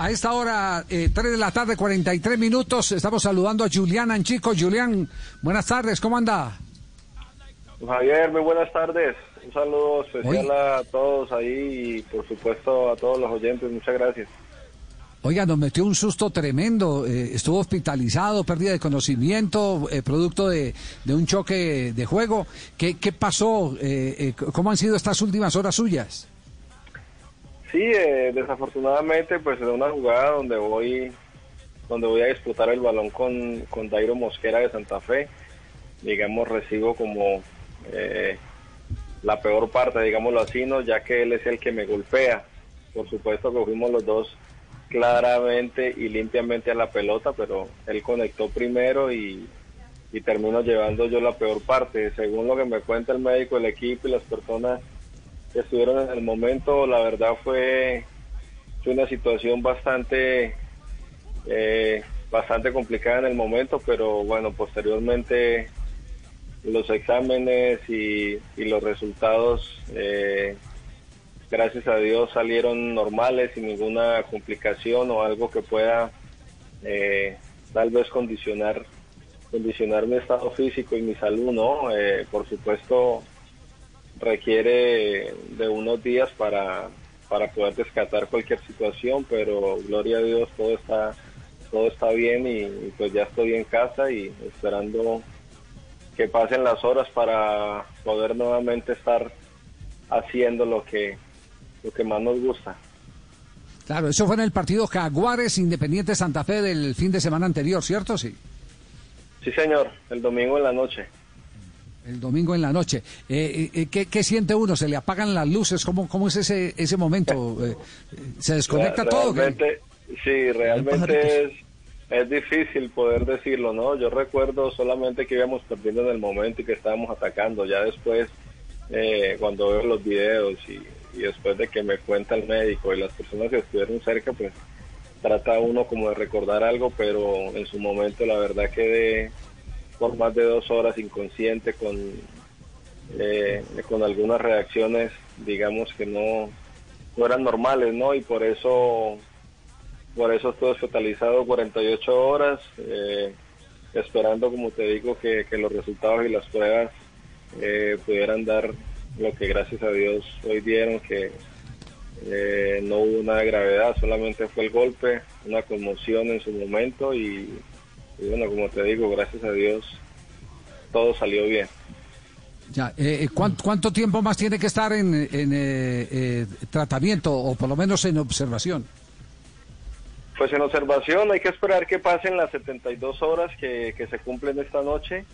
A esta hora, eh, 3 de la tarde, 43 minutos, estamos saludando a Julián Anchico. Julián, buenas tardes, ¿cómo anda? Javier, muy buenas tardes. Un saludo especial a todos ahí y por supuesto a todos los oyentes. Muchas gracias. Oiga, nos metió un susto tremendo. Eh, estuvo hospitalizado, pérdida de conocimiento, eh, producto de, de, un choque de juego. ¿Qué, qué pasó? Eh, ¿Cómo han sido estas últimas horas suyas? Sí, desafortunadamente, pues en una jugada donde voy donde voy a disputar el balón con, con Dairo Mosquera de Santa Fe, digamos, recibo como la peor parte, digámoslo así, ¿no? ya que él es el que me golpea. Por supuesto que fuimos los dos claramente y limpiamente a la pelota, pero él conectó primero y, y termino llevando yo la peor parte. Según lo que me cuenta el médico, el equipo y las personas estuvieron en el momento, la verdad fue, fue una situación bastante, eh, bastante complicada en el momento, pero bueno, posteriormente los exámenes y, y los resultados eh, gracias a Dios salieron normales sin ninguna complicación o algo que pueda eh, tal vez condicionar condicionar mi estado físico y mi salud, ¿no? Eh, por supuesto requiere de unos días para, para poder descartar cualquier situación, pero gloria a Dios todo está todo está bien y, y pues ya estoy en casa y esperando que pasen las horas para poder nuevamente estar haciendo lo que lo que más nos gusta. Claro, eso fue en el partido Jaguares Independiente Santa Fe del fin de semana anterior, ¿cierto? Sí. Sí, señor, el domingo en la noche. El domingo en la noche. Eh, eh, ¿qué, ¿qué, siente uno? ¿Se le apagan las luces? ¿Cómo, cómo es ese, ese momento? Eh, ¿Se desconecta todo? Sí, realmente es, es difícil poder decirlo, ¿no? Yo recuerdo solamente que íbamos perdiendo en el momento y que estábamos atacando. Ya después, cuando veo los videos y y después de que me cuenta el médico y las personas que estuvieron cerca, pues trata uno como de recordar algo, pero en su momento la verdad quedé por más de dos horas inconsciente con, eh, con algunas reacciones, digamos que no, no eran normales, ¿no? Y por eso, por eso estuve hospitalizado 48 horas, eh, esperando, como te digo, que, los resultados y las pruebas eh, pudieran dar lo que gracias a Dios hoy dieron, que eh, no hubo una gravedad, solamente fue el golpe, una conmoción en su momento y, bueno, como te digo, gracias a Dios todo salió bien. Ya, eh, eh, ¿cuánto, tiempo más tiene que estar en, en tratamiento o por lo menos en observación? Pues en observación hay que esperar que pasen las 72 horas que, que se cumplen esta noche.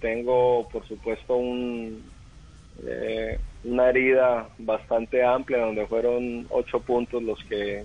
tengo, por supuesto, un, eh, una herida bastante amplia donde fueron ocho puntos los que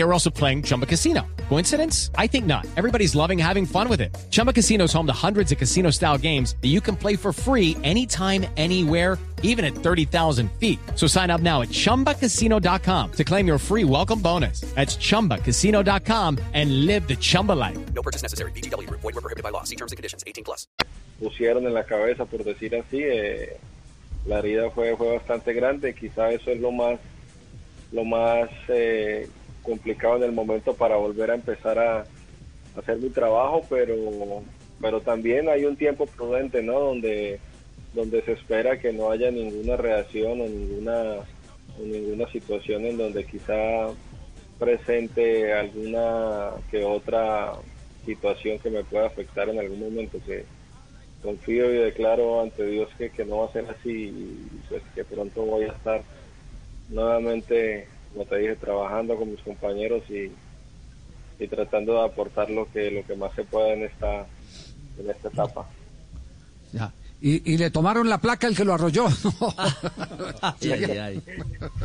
They were also playing Chumba Casino. Coincidence? I think not. Everybody's loving having fun with it. Chumba Casino is home to hundreds of casino style games that you can play for free anytime, anywhere, even at 30,000 feet. So sign up now at chumbacasino.com to claim your free welcome bonus. That's chumbacasino.com and live the Chumba life. No purchase necessary. DTW, void, were prohibited by law. See terms and conditions 18 plus. Pusieron en la cabeza, por decir así, eh, la herida fue, fue bastante grande. Quizá eso es lo más, lo más eh, complicado en el momento para volver a empezar a, hacer mi trabajo, pero, pero también hay un tiempo prudente, ¿no? Donde, donde se espera que no haya ninguna reacción o ninguna, o ninguna situación en donde quizá presente alguna que otra situación que me pueda afectar en algún momento que confío y declaro ante Dios que, que no va a ser así y pues que pronto voy a estar nuevamente como te dije, trabajando con mis compañeros y, y tratando de aportar lo que lo que más se pueda en esta en esta etapa. Ya. Y, y le tomaron la placa el que lo arrolló. Ay, ay, ay.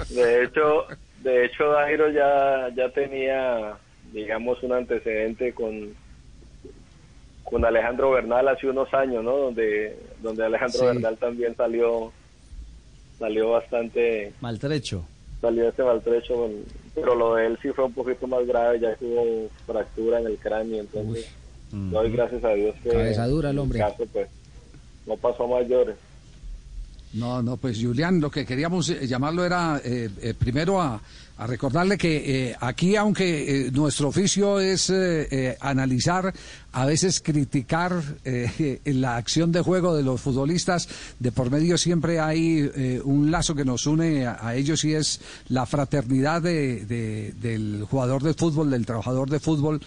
De hecho, de hecho Dairo ya ya tenía digamos un antecedente con con Alejandro Bernal hace unos años, ¿no? Donde donde Alejandro Sí. Bernal también salió salió bastante Maltrecho. Salió este maltrecho, pero lo de él sí fue un poquito más grave, ya hubo fractura en el cráneo, entonces doy gracias a Dios que Cabeza dura el hombre. caso pues no pasó a mayores. No, no, pues Julián, lo que queríamos eh, llamarlo era eh, eh, primero a, recordarle que eh, aquí, aunque nuestro oficio es analizar, a veces criticar la acción de juego de los futbolistas, de por medio siempre hay un lazo que nos une a, ellos y es la fraternidad de- de- del jugador de fútbol, del trabajador de fútbol,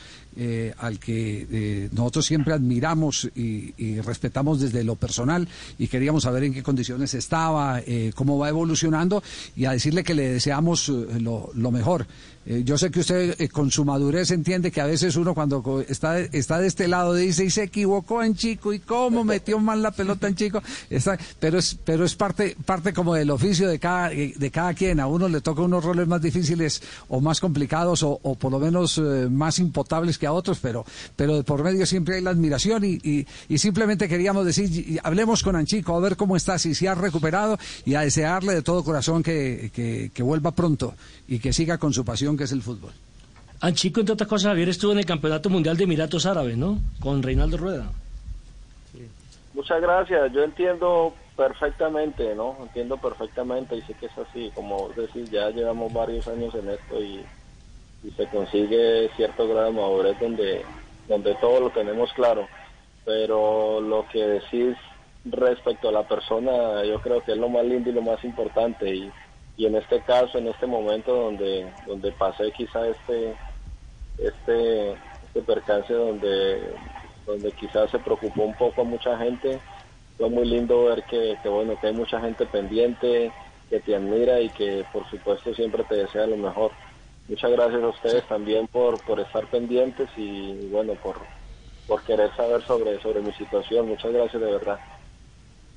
al que nosotros siempre admiramos y, y respetamos desde lo personal y queríamos saber en qué condiciones estaba, eh, cómo va evolucionando y a decirle que le deseamos eh, lo, mejor. Eh, yo sé que usted eh, con su madurez entiende que a veces uno cuando está, está de este lado dice y se equivocó en chico y cómo metió mal la pelota en chico, Está- pero es pero es parte parte como del oficio de cada de cada quien. A uno le toca unos roles más difíciles o más complicados o, por lo menos más impotables que a otros, pero pero de por medio siempre hay la admiración y, y, simplemente queríamos decir, hablemos con Anchico a ver cómo está, si se ha recuperado y a desearle de todo corazón que, que, que vuelva pronto y que siga con su pasión que es el fútbol. Anchico, entre otras cosas, Javier estuvo en el Campeonato Mundial de Emiratos Árabes, ¿no? Con Reinaldo Rueda. Muchas gracias, yo entiendo perfectamente, ¿no? Entiendo perfectamente y sé que es así, como decir, ya llevamos varios años en esto y, y se consigue cierto grado de madurez donde, donde todo lo tenemos claro, pero lo que decís respecto a la persona, yo creo que es lo más lindo y lo más importante y, y en este caso, en este momento donde, donde pasé quizá este, este, este percance donde, donde quizás se preocupó un poco a mucha gente. Fue muy lindo ver que, que, bueno, que hay mucha gente pendiente, que te admira y que por supuesto siempre te desea lo mejor. Muchas gracias a ustedes también por, por estar pendientes y bueno, por, por querer saber sobre, sobre mi situación. Muchas gracias de verdad.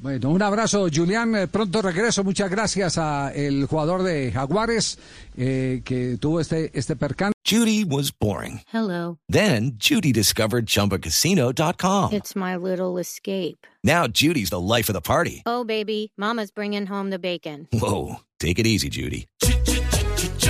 Bueno, un abrazo, Julián. Eh, Pronto regreso. Muchas gracias a el jugador de Jaguares eh, que tuvo este este percance. Judy was boring. Hello. Then Judy discovered ChumbaCasino.com. It's my little escape. Now Judy's the life of the party. Oh, baby, Mama's bringing home the bacon. Whoa, take it easy, Judy.